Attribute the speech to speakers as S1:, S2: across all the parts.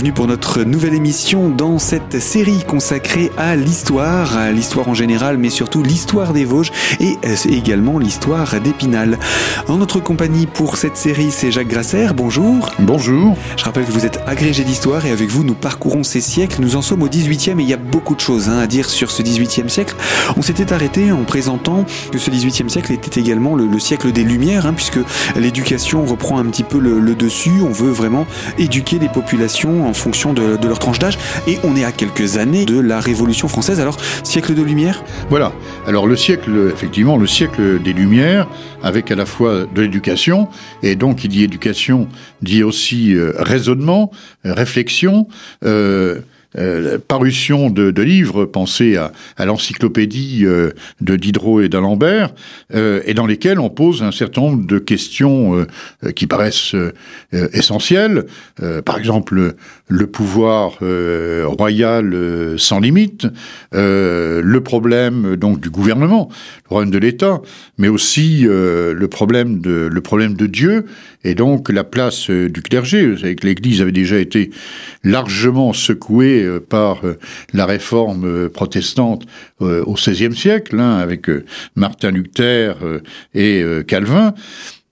S1: bienvenue pour notre nouvelle émission dans cette série consacrée à l'histoire, à l'histoire en général, mais surtout l'histoire des Vosges et euh, également l'histoire d'Épinal. En notre compagnie pour cette série, c'est Jacques Grasser. Bonjour.
S2: Bonjour.
S1: Je rappelle que vous êtes agrégé d'histoire et avec vous, nous parcourons ces siècles. Nous en sommes au 18e et il y a beaucoup de choses hein, à dire sur ce 18e siècle. On s'était arrêté en présentant que ce 18e siècle était également le, siècle des Lumières, hein, puisque l'éducation reprend un petit peu le, le dessus. On veut vraiment éduquer les populations en fonction de, leur tranche d'âge. Et on est à quelques années de la Révolution française. Alors, siècle de lumière?
S2: Voilà. Alors, le siècle, effectivement, le siècle des Lumières, avec à la fois de l'éducation, et donc il dit éducation, dit aussi euh, raisonnement, euh, réflexion. Euh, parution de, livres, pensez à, l'encyclopédie de Diderot et d'Alembert, et dans lesquels on pose un certain nombre de questions qui paraissent essentielles. par exemple, le pouvoir royal sans limite, le problème donc du gouvernement, le problème de l'État, mais aussi le problème de le problème de Dieu et donc la place du clergé. Vous savez que l'Église avait déjà été largement secouée euh, par euh, la réforme euh, protestante au XVIe siècle, hein, avec Martin Luther et Calvin.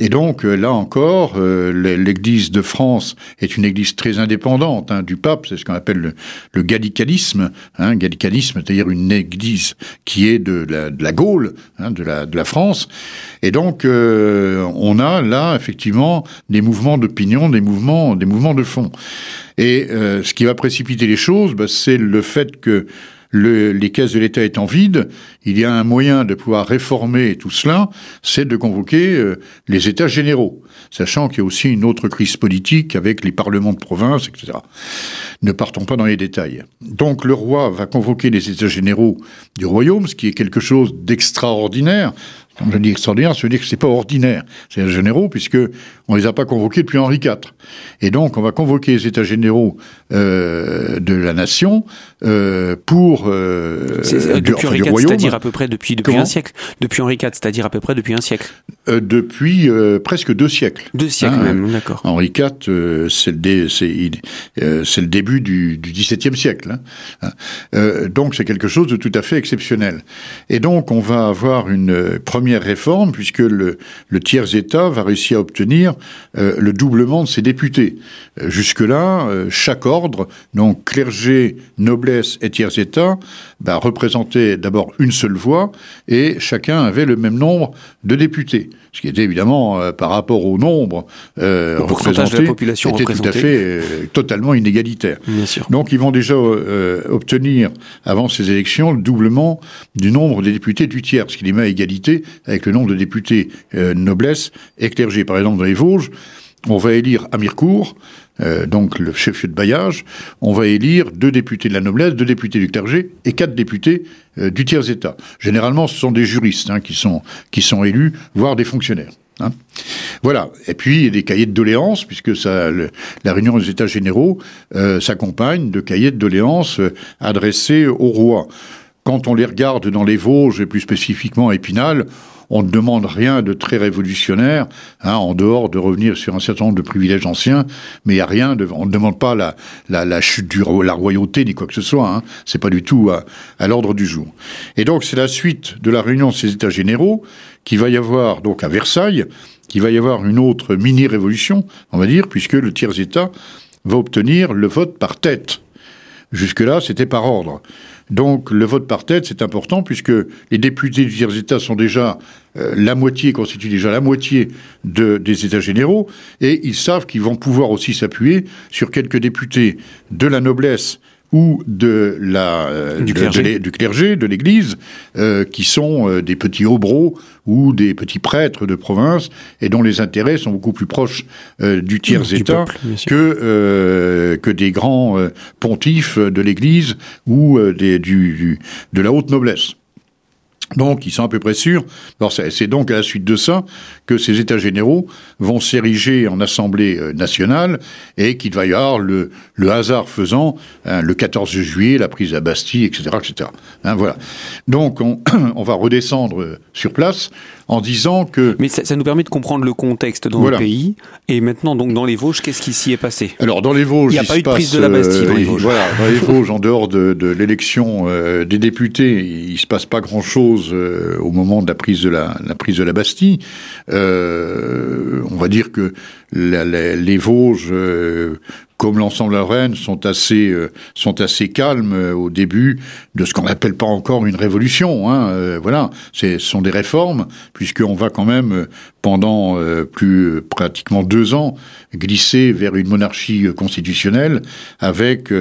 S2: Et donc là encore, l'Église de France est une Église très indépendante hein, du pape. C'est ce qu'on appelle le, gallicalisme. Hein, gallicalisme, c'est-à-dire une Église qui est de la, de la Gaule, hein, de, la, de la France. Et donc on a là effectivement des mouvements d'opinion, des mouvements, des mouvements de fond. Et euh, ce qui va précipiter les choses, bah, c'est le fait que le, les caisses de l'État étant vides, il y a un moyen de pouvoir réformer tout cela, c'est de convoquer euh, les États généraux, sachant qu'il y a aussi une autre crise politique avec les parlements de province, etc. Ne partons pas dans les détails. Donc le roi va convoquer les États généraux du royaume, ce qui est quelque chose d'extraordinaire, quand je dis extraordinaire, ça veut dire que c'est pas ordinaire. C'est les généraux, puisque on les a pas convoqués depuis Henri IV. Et donc, on va convoquer les États généraux euh, de la nation euh, pour
S1: euh, euh depuis Henri IV, c'est-à-dire à peu près depuis depuis un siècle. Depuis Henri IV, c'est-à-dire à peu près depuis un siècle.
S2: Depuis presque deux siècles.
S1: Deux siècles hein, même, d'accord.
S2: Henri IV, c'est le, début du, du XVIIe siècle. Hein. donc, c'est quelque chose de tout à fait exceptionnel. Et donc, on va avoir une première première réforme, puisque le, tiers-État va réussir à obtenir euh, le doublement de ses députés. Euh, jusque-là, euh, chaque ordre, donc clergé, noblesse et tiers-État, bah, représentait d'abord une seule voix, et chacun avait le même nombre de députés. Ce qui était évidemment, par rapport au nombre représenté,
S1: de la population
S2: était tout à fait totalement inégalitaire. Donc ils vont déjà obtenir, avant ces élections, le doublement du nombre des députés du tiers, ce qui les met à égalité avec le nombre de députés euh, noblesse et clergé. Par exemple, dans les Vosges, on va élire à Mirecourt, euh, donc le chef-lieu de bailliage, on va élire deux députés de la noblesse, deux députés du clergé et quatre députés euh, du tiers-État. Généralement, ce sont des juristes hein, qui, sont, qui sont élus, voire des fonctionnaires. Hein. Voilà. Et puis, il y a des cahiers de doléances, puisque la réunion des États généraux euh, s'accompagne de cahiers de doléances adressés au roi. Quand on les regarde dans les Vosges, et plus spécifiquement à Épinal, on ne demande rien de très révolutionnaire, hein, en dehors de revenir sur un certain nombre de privilèges anciens, mais il n'y a rien de, on ne demande pas la, la, la chute la royauté ni quoi que ce soit, hein, c'est pas du tout à, à l'ordre du jour. Et donc c'est la suite de la réunion de ces États généraux qui va y avoir donc à Versailles, qui va y avoir une autre mini-révolution, on va dire, puisque le tiers-État va obtenir le vote par tête. Jusque-là, c'était par ordre. Donc le vote par tête, c'est important puisque les députés du tiers-État sont déjà euh, la moitié, constituent déjà la moitié de, des États généraux, et ils savent qu'ils vont pouvoir aussi s'appuyer sur quelques députés de la noblesse ou de la,
S1: euh, du, clergé.
S2: du, clergé. de l'Église, euh, qui sont euh, des petits obros ou des petits prêtres de province, et dont les intérêts sont beaucoup plus proches euh, du tiers-État que, que des grands pontifes de l'Église ou des, du, du, de la haute noblesse. Donc, ils sont à peu près sûrs. C'est donc à la suite de ça que ces États généraux vont s'ériger en Assemblée euh, nationale et qu'il va y avoir le, hasard faisant hein, le 14 juillet, la prise à Bastille, etc., etc. Hein, voilà. Donc, on, on, va redescendre euh, sur place en disant que.
S1: Mais ça, ça nous permet de comprendre le contexte dans voilà. le pays. Et maintenant, donc, dans les Vosges, qu'est-ce qui s'y est passé?
S2: Alors, dans les Vosges,
S1: il n'y a pas eu de prise de la Bastille dans les Vosges.
S2: Voilà, dans les Vosges, en dehors de, de l'élection euh, des députés, il se passe pas grand-chose euh, au moment de la prise de la, la prise de la Bastille. Euh, on va dire que les Vosges euh, comme l'ensemble de la Rennes, sont assez, euh, sont assez calmes euh, au début de ce qu'on n'appelle pas encore une révolution. Hein, voilà, ce sont des réformes, puisqu'on va quand même, pendant plus pratiquement deux ans, glisser vers une monarchie constitutionnelle avec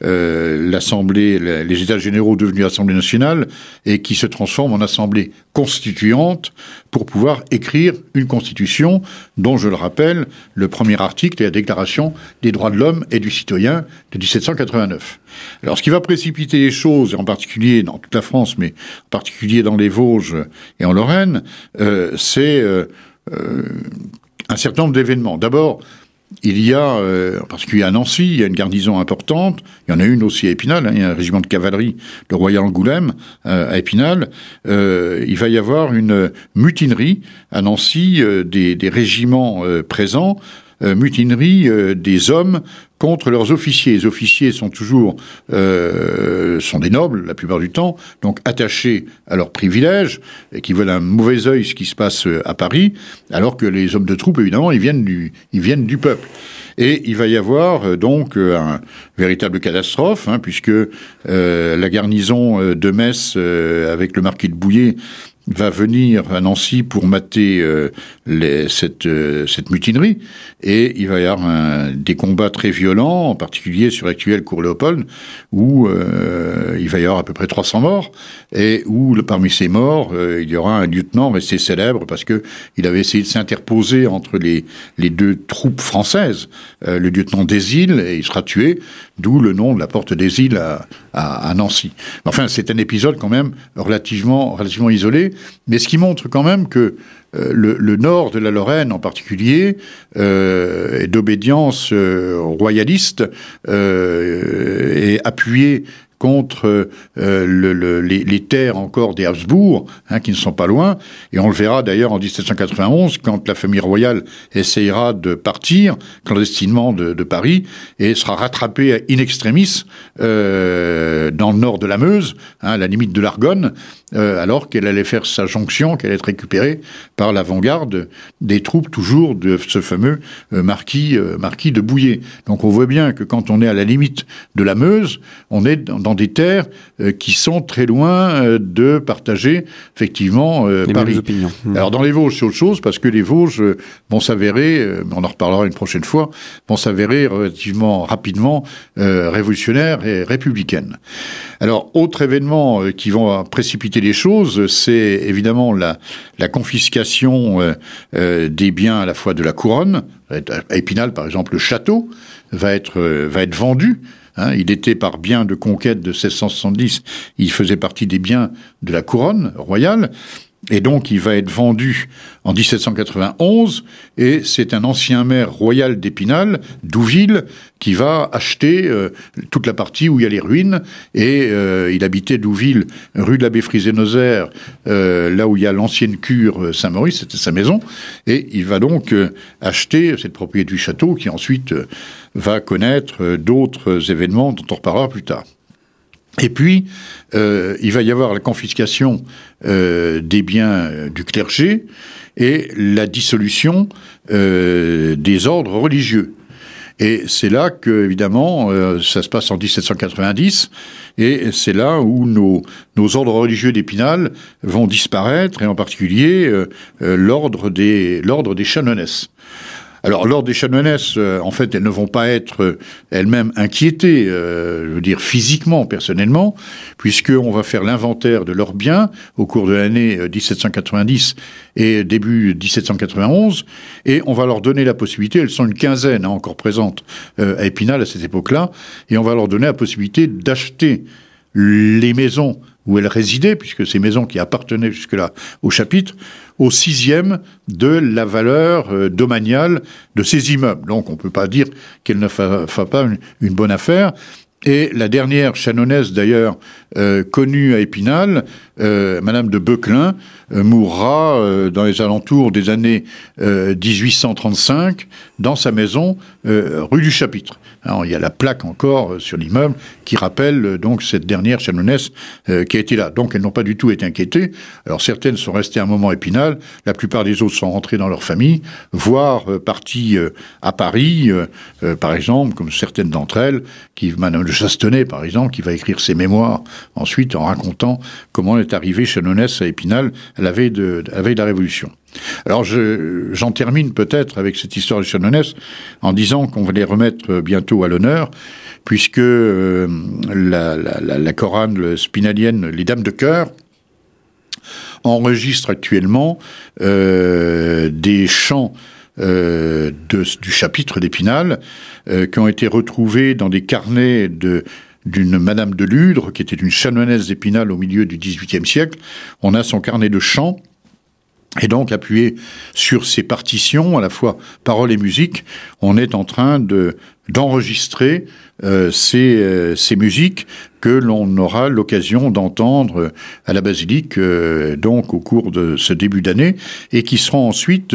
S2: l'Assemblée, les États généraux devenus Assemblée nationale, et qui se transforme en Assemblée constituante pour pouvoir écrire une constitution dont, je le rappelle, le premier article est la Déclaration des droits de l'homme et du citoyen de 1789. Alors ce qui va précipiter les choses, en particulier dans toute la France, mais en particulier dans les Vosges et en Lorraine, euh, c'est euh, euh, un certain nombre d'événements. D'abord, il y a, euh, en particulier à Nancy, il y a une garnison importante. Il y en a une aussi à Épinal. Hein, il y a un régiment de cavalerie de Royal Angoulême euh, à Épinal. Euh, il va y avoir une mutinerie à Nancy euh, des, des, régiments euh, présents. mutinerie des hommes contre leurs officiers. Les officiers sont toujours euh, sont des nobles la plupart du temps, donc attachés à leurs privilèges et qui veulent un mauvais œil ce qui se passe euh, à Paris, alors que les hommes de troupe évidemment ils viennent du ils viennent du peuple. Et il va y avoir euh, donc euh, un véritable catastrophe, hein, puisque euh, la garnison de Metz, euh, avec le marquis de Bouillé, va venir à Nancy pour mater euh, les, cette, euh, cette mutinerie. Et il va y avoir un, des combats très violents, en particulier sur l'actuel cours Léopold, où euh, il va y avoir à peu près 300 morts. Et où parmi ces morts, euh, il y aura un lieutenant resté célèbre parce que il avait essayé de s'interposer entre les, les deux troupes françaises, euh, le lieutenant des îles, et il sera tué, d'où le nom de la porte des îles à, à, à Nancy. Enfin, c'est un épisode quand même relativement, relativement isolé, mais ce qui montre quand même que euh, le, nord de la Lorraine en particulier euh, est d'obédience euh, royaliste et appuyé contre euh, le, le, les, terres encore des Habsbourg, hein, qui ne sont pas loin. Et on le verra d'ailleurs en 1791, quand la famille royale essayera de partir clandestinement de, Paris et sera rattrapée in extremis euh, dans le nord de la Meuse, hein, à la limite de l'Argonne, euh, alors qu'elle allait faire sa jonction, qu'elle allait être récupérée par l'avant-garde des troupes toujours de ce fameux marquis, marquis de Bouillé. Donc on voit bien que quand on est à la limite de la Meuse, on est dans, dans des terres euh, qui sont très loin euh, de partager effectivement
S1: les
S2: Paris.
S1: Opinions.
S2: Mmh. Alors dans les Vosges, c'est autre chose parce que les Vosges vont s'avérer, on en reparlera une prochaine fois, vont s'avérer relativement rapidement révolutionnaires et républicaines. Alors autre événement qui vont précipiter les choses, c'est évidemment la, la confiscation euh, euh, des biens à la fois de la couronne. À Épinal, par exemple, le château va être, euh, va être vendu. Hein, il était par bien de conquête de 1670, il faisait partie des biens de la couronne royale. Et donc, il va être vendu en 1791, et c'est un ancien maire royal d'Épinal, Douville, qui va acheter euh, toute la partie où il y a les ruines, et euh, il habitait Douville, rue de l'abbé Frisé-Nosaire, euh, là où il y a l'ancienne cure Saint-Maurice, c'était sa maison, et il va donc acheter cette propriété du château, qui ensuite va connaître d'autres événements dont on reparlera plus tard. Et puis, euh, il va y avoir la confiscation euh, des biens euh, du clergé et la dissolution euh, des ordres religieux. Et c'est là que, évidemment, euh, ça se passe en 1790, et c'est là où nos, nos ordres religieux d'Épinal vont disparaître, et en particulier euh, l'ordre des, l'ordre des chanoinesses. Alors, lors des chanoinesses, euh, en fait, elles ne vont pas être euh, elles-mêmes inquiétées, euh, je veux dire physiquement, personnellement, puisqu'on va faire l'inventaire de leurs biens au cours de l'année 1790 et début 1791, et on va leur donner la possibilité, elles sont une quinzaine hein, encore présentes à Épinal à cette époque-là, et on va leur donner la possibilité d'acheter les maisons où elle résidait, puisque ces maisons qui appartenaient jusque-là au chapitre, au sixième de la valeur euh, domaniale de ces immeubles. Donc on ne peut pas dire qu'elle ne fait pas une, bonne affaire. Et la dernière chanonnaise, d'ailleurs, euh, connue à Épinal, euh, Madame de Beuclin, euh, mourra euh, dans les alentours des années 1835 dans sa maison rue du Chapitre. Il y a la plaque encore sur l'immeuble qui rappelle donc cette dernière chanoinesse qui a été là. Donc elles n'ont pas du tout été inquiétées. Alors certaines sont restées un moment Épinal, la plupart des autres sont rentrées dans leur famille, voire parties à Paris, par exemple, comme certaines d'entre elles, qui Madame de Chastenay, par exemple, qui va écrire ses mémoires ensuite en racontant comment est arrivée Chanonès à Épinal à la veille de, la, Révolution. Alors j'en termine peut-être avec cette histoire de Chanonès en disant qu'on va les remettre bientôt à l'honneur, puisque euh, la, la, chorale spinalienne Les Dames de Cœur enregistre actuellement euh, des chants euh, du chapitre d'Épinal qui ont été retrouvés dans des carnets de d'une Madame de Ludre, qui était une chanoinesse d'Épinal au milieu du XVIIIe siècle. On a son carnet de chants. Et donc, appuyé sur ces partitions, à la fois paroles et musique, on est en train de d'enregistrer euh, ces, euh, ces, musiques que l'on aura l'occasion d'entendre à la basilique euh, donc au cours de ce début d'année et qui seront ensuite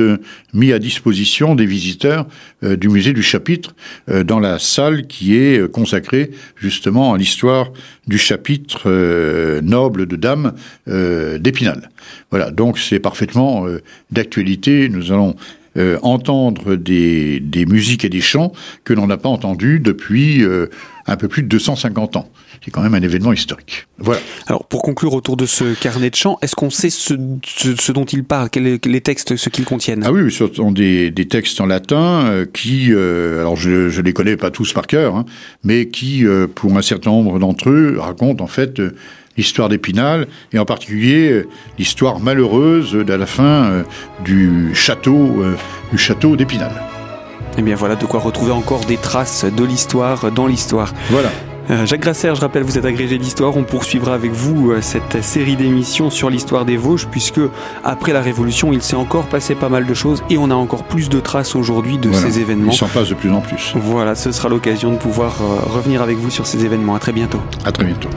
S2: mis à disposition des visiteurs du musée du chapitre dans la salle qui est consacrée justement à l'histoire du chapitre noble de dames d'Épinal. Voilà, donc c'est parfaitement d'actualité. Nous allons euh, entendre des, des, musiques et des chants que l'on n'a pas entendus depuis euh, un peu plus de 250 ans. C'est quand même un événement historique. Voilà.
S1: Alors, pour conclure autour de ce carnet de chants, est-ce qu'on sait ce, ce, dont il parle, quels, les textes, ce qu'ils contiennent?
S2: Ah oui, ce sont des, des textes en latin euh, qui, alors je ne les connais pas tous par cœur, hein, mais qui, pour un certain nombre d'entre eux, racontent en fait l'histoire d'Épinal, et en particulier euh, l'histoire malheureuse de la fin euh, du château, euh, du château d'Épinal.
S1: Et eh bien voilà de quoi retrouver encore des traces de l'histoire dans l'histoire.
S2: Voilà.
S1: Jacques Grasser, je rappelle, vous êtes agrégé d'histoire. On poursuivra avec vous cette série d'émissions sur l'histoire des Vosges, puisque après la Révolution, il s'est encore passé pas mal de choses et on a encore plus de traces aujourd'hui de ces événements.
S2: Il s'en passe de plus en plus.
S1: Voilà, ce sera l'occasion de pouvoir revenir avec vous sur ces événements. À très bientôt.
S2: À très bientôt.